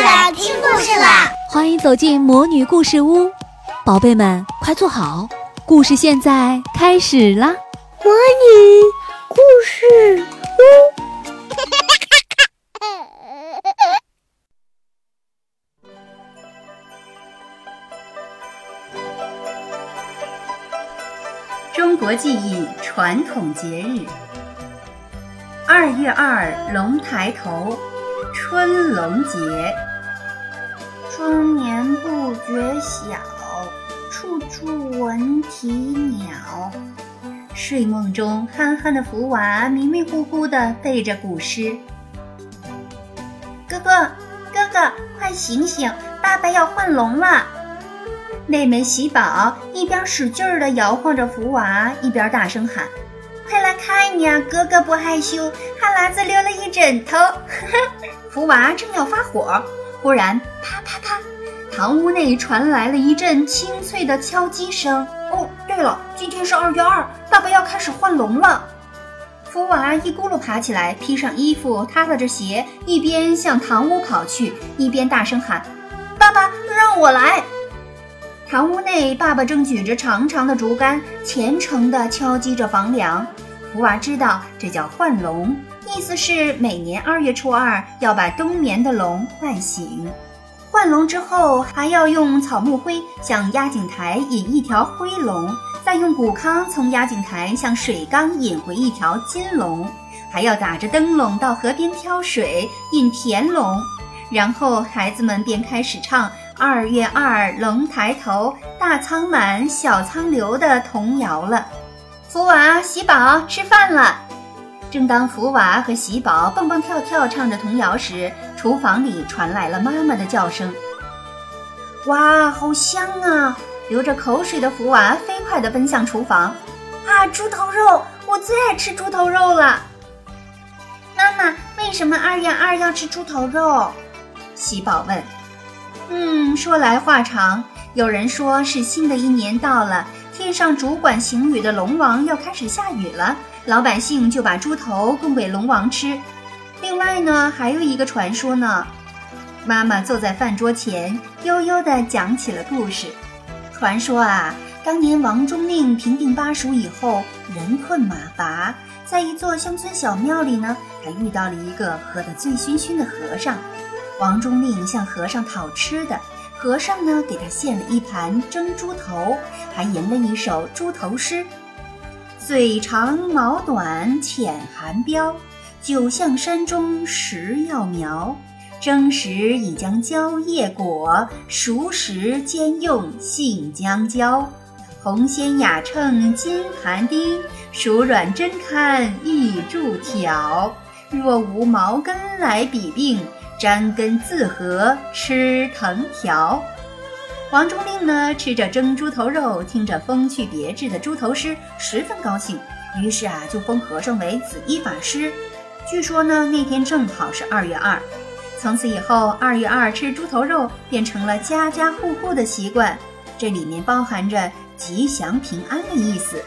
啦，听故事啦！欢迎走进魔女故事屋，宝贝们快坐好，故事现在开始啦！魔女故事屋，中国记忆传统节日。二月二龙抬头，春龙节。春眠不觉晓，处处闻啼鸟。睡梦中憨憨的福娃迷迷糊糊地背着古诗。哥哥，哥哥，快醒醒！爸爸要换龙了。妹妹喜宝一边使劲儿地摇晃着福娃，一边大声喊。快来看呀，哥哥不害羞，哈喇子流了一枕头。福娃正要发火，忽然啪啪啪，堂屋内传来了一阵清脆的敲击声。哦，对了，今天是二月二，爸爸要开始换龙了。福娃一咕噜爬起来，披上衣服，踏踏着鞋，一边向堂屋跑去，一边大声喊：“爸爸，让我来！”堂屋内，爸爸正举着长长的竹竿，虔诚地敲击着房梁。福娃知道这叫换龙，意思是每年二月初二要把冬眠的龙唤醒。换龙之后，还要用草木灰向压井台引一条灰龙，再用谷糠从压井台向水缸引回一条金龙，还要打着灯笼到河边挑水引田龙，然后孩子们便开始唱。二月二，龙抬头，大仓满，小仓流的童谣了。福娃、喜宝吃饭了。正当福娃和喜宝蹦蹦跳跳唱着童谣时，厨房里传来了妈妈的叫声：“哇，好香啊！”流着口水的福娃飞快地奔向厨房。啊，猪头肉！我最爱吃猪头肉了。妈妈，为什么二月二要吃猪头肉？喜宝问。嗯，说来话长。有人说是新的一年到了，天上主管行雨的龙王要开始下雨了，老百姓就把猪头供给龙王吃。另外呢，还有一个传说呢。妈妈坐在饭桌前，悠悠地讲起了故事。传说啊，当年王中令平定巴蜀以后，人困马乏，在一座乡村小庙里呢，他遇到了一个喝得醉醺醺的和尚。王中令向和尚讨吃的，和尚呢给他献了一盘蒸猪头，还吟了一首猪头诗：嘴长毛短浅含膘，酒向山中食药苗。蒸时已将蕉叶裹，熟时兼用杏浆浇。红鲜雅称金盘丁，熟软真堪玉柱条。若无毛根来比病。沾根自合吃藤条，王中令呢吃着蒸猪头肉，听着风趣别致的猪头诗，十分高兴。于是啊，就封和尚为紫衣法师。据说呢，那天正好是二月二。从此以后，二月二吃猪头肉变成了家家户户的习惯。这里面包含着吉祥平安的意思。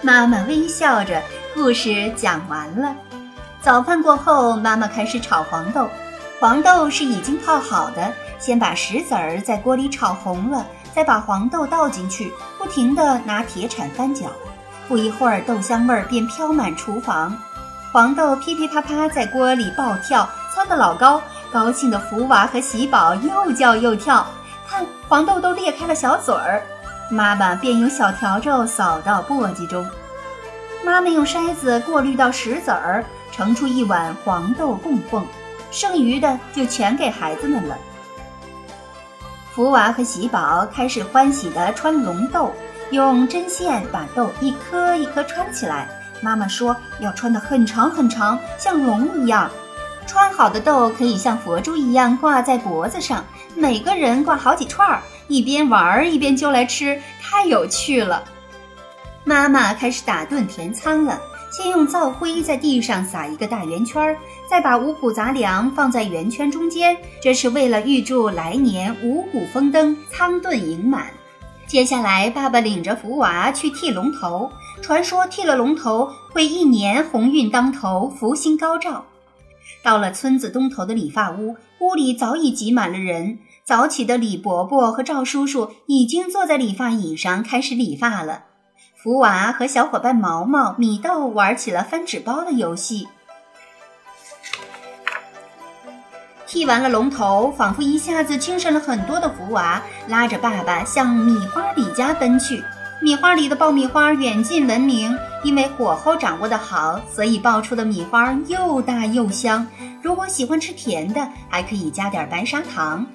妈妈微笑着，故事讲完了。早饭过后，妈妈开始炒黄豆。黄豆是已经泡好的，先把石子儿在锅里炒红了，再把黄豆倒进去，不停地拿铁铲翻搅。不一会儿，豆香味儿便飘满厨房，黄豆噼噼啪啪在锅里爆跳，蹿得老高。高兴的福娃和喜宝又叫又跳，看黄豆都裂开了小嘴儿。妈妈便用小笤帚扫到簸箕中，妈妈用筛子过滤到石子儿。盛出一碗黄豆供奉，剩余的就全给孩子们了。福娃和喜宝开始欢喜地穿龙豆，用针线把豆一颗一颗穿起来。妈妈说要穿得很长很长，像龙一样。穿好的豆可以像佛珠一样挂在脖子上，每个人挂好几串儿，一边玩儿一边揪来吃，太有趣了。妈妈开始打盹填仓了。先用灶灰在地上撒一个大圆圈，再把五谷杂粮放在圆圈中间，这是为了预祝来年五谷丰登、仓顿盈满。接下来，爸爸领着福娃去剃龙头，传说剃了龙头会一年鸿运当头、福星高照。到了村子东头的理发屋，屋里早已挤满了人。早起的李伯伯和赵叔叔已经坐在理发椅上开始理发了。福娃和小伙伴毛毛、米豆玩起了翻纸包的游戏。剃完了龙头，仿佛一下子精神了很多的福娃，拉着爸爸向米花里家奔去。米花里的爆米花远近闻名，因为火候掌握的好，所以爆出的米花又大又香。如果喜欢吃甜的，还可以加点白砂糖。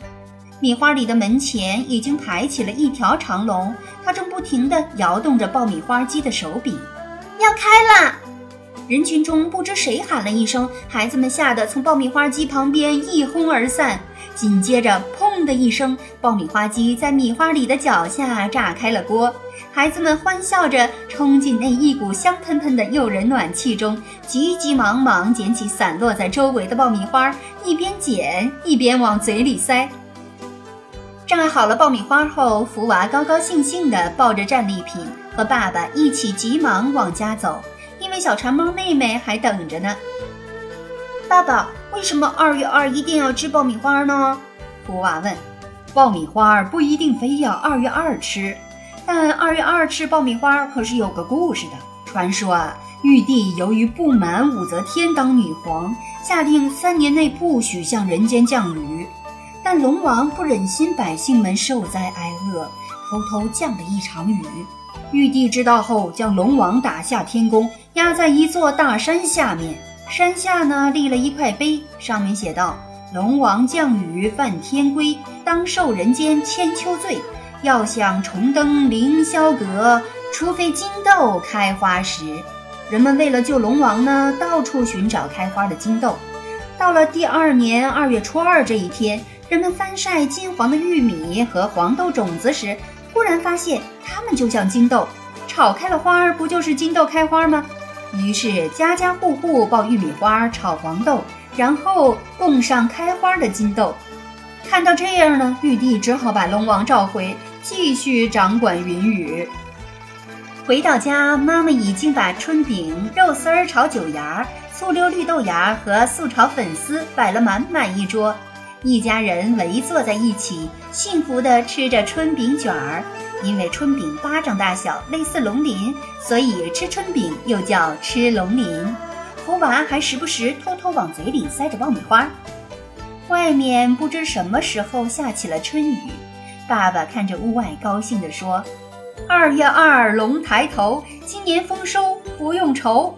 米花里的门前已经排起了一条长龙，它正不停地摇动着爆米花机的手柄。要开了！人群中不知谁喊了一声，孩子们吓得从爆米花机旁边一哄而散。紧接着，砰的一声，爆米花机在米花里的脚下炸开了锅。孩子们欢笑着冲进那一股香喷喷的诱人暖气中，急急忙忙捡起散落在周围的爆米花，一边捡一边往嘴里塞。炸好了爆米花后，福娃高高兴兴地抱着战利品，和爸爸一起急忙往家走。因为小馋猫妹妹还等着呢。爸爸，为什么二月二一定要吃爆米花呢？福娃问。爆米花不一定非要二月二吃，但二月二吃爆米花可是有个故事的。传说啊，玉帝由于不满武则天当女皇，下令三年内不许向人间降雨。但龙王不忍心百姓们受灾挨饿，偷偷降了一场雨。玉帝知道后，将龙王打下天宫，压在一座大山下面。山下呢，立了一块碑，上面写道：“龙王降雨犯天规，当受人间千秋罪。要想重登凌霄阁，除非金豆开花时。”人们为了救龙王呢，到处寻找开花的金豆。到了第二年二月初二这一天，人们翻晒金黄的玉米和黄豆种子时，忽然发现，它们就像金豆，炒开了花儿，不就是金豆开花吗？于是家家户户爆玉米花，炒黄豆，然后供上开花的金豆。看到这样呢，玉帝只好把龙王召回，继续掌管云雨。回到家，妈妈已经把春饼、肉丝儿炒韭芽、醋溜绿豆芽和素炒粉丝摆了满满一桌。一家人围坐在一起，幸福地吃着春饼卷儿。因为春饼巴掌大小，类似龙鳞，所以吃春饼又叫吃龙鳞。福娃还时不时偷偷往嘴里塞着爆米花。外面不知什么时候下起了春雨。爸爸看着屋外，高兴地说：“二月二龙抬头，今年丰收不用愁。”